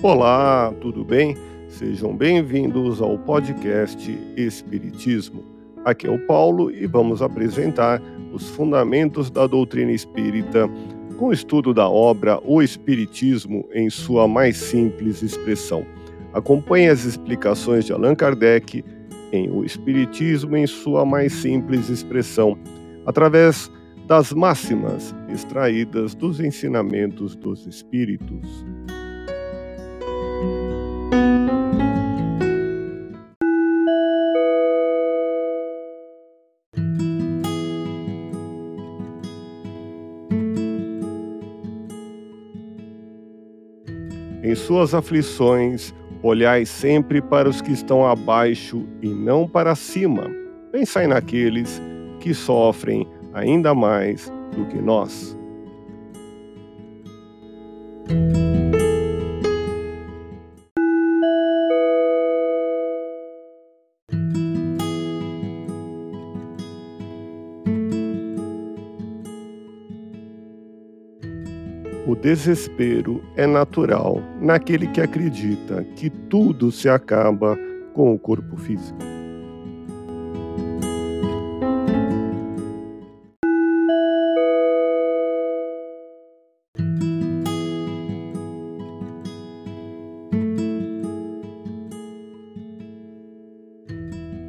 Olá, tudo bem? Sejam bem-vindos ao podcast Espiritismo. Aqui é o Paulo e vamos apresentar os fundamentos da doutrina espírita com o estudo da obra O Espiritismo em sua mais simples expressão. Acompanhe as explicações de Allan Kardec em O Espiritismo em sua mais simples expressão, através das máximas extraídas dos ensinamentos dos Espíritos. Em suas aflições, olhai sempre para os que estão abaixo e não para cima. Pensai naqueles que sofrem ainda mais do que nós. O desespero é natural naquele que acredita que tudo se acaba com o corpo físico.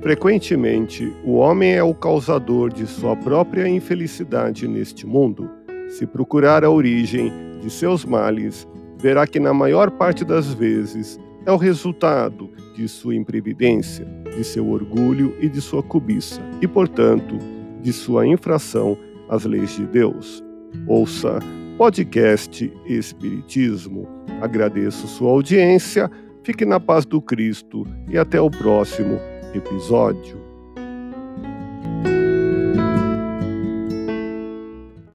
Frequentemente, o homem é o causador de sua própria infelicidade neste mundo. Se procurar a origem de seus males, verá que na maior parte das vezes é o resultado de sua imprevidência, de seu orgulho e de sua cobiça, e, portanto, de sua infração às leis de Deus. Ouça podcast Espiritismo. Agradeço sua audiência, fique na paz do Cristo e até o próximo episódio.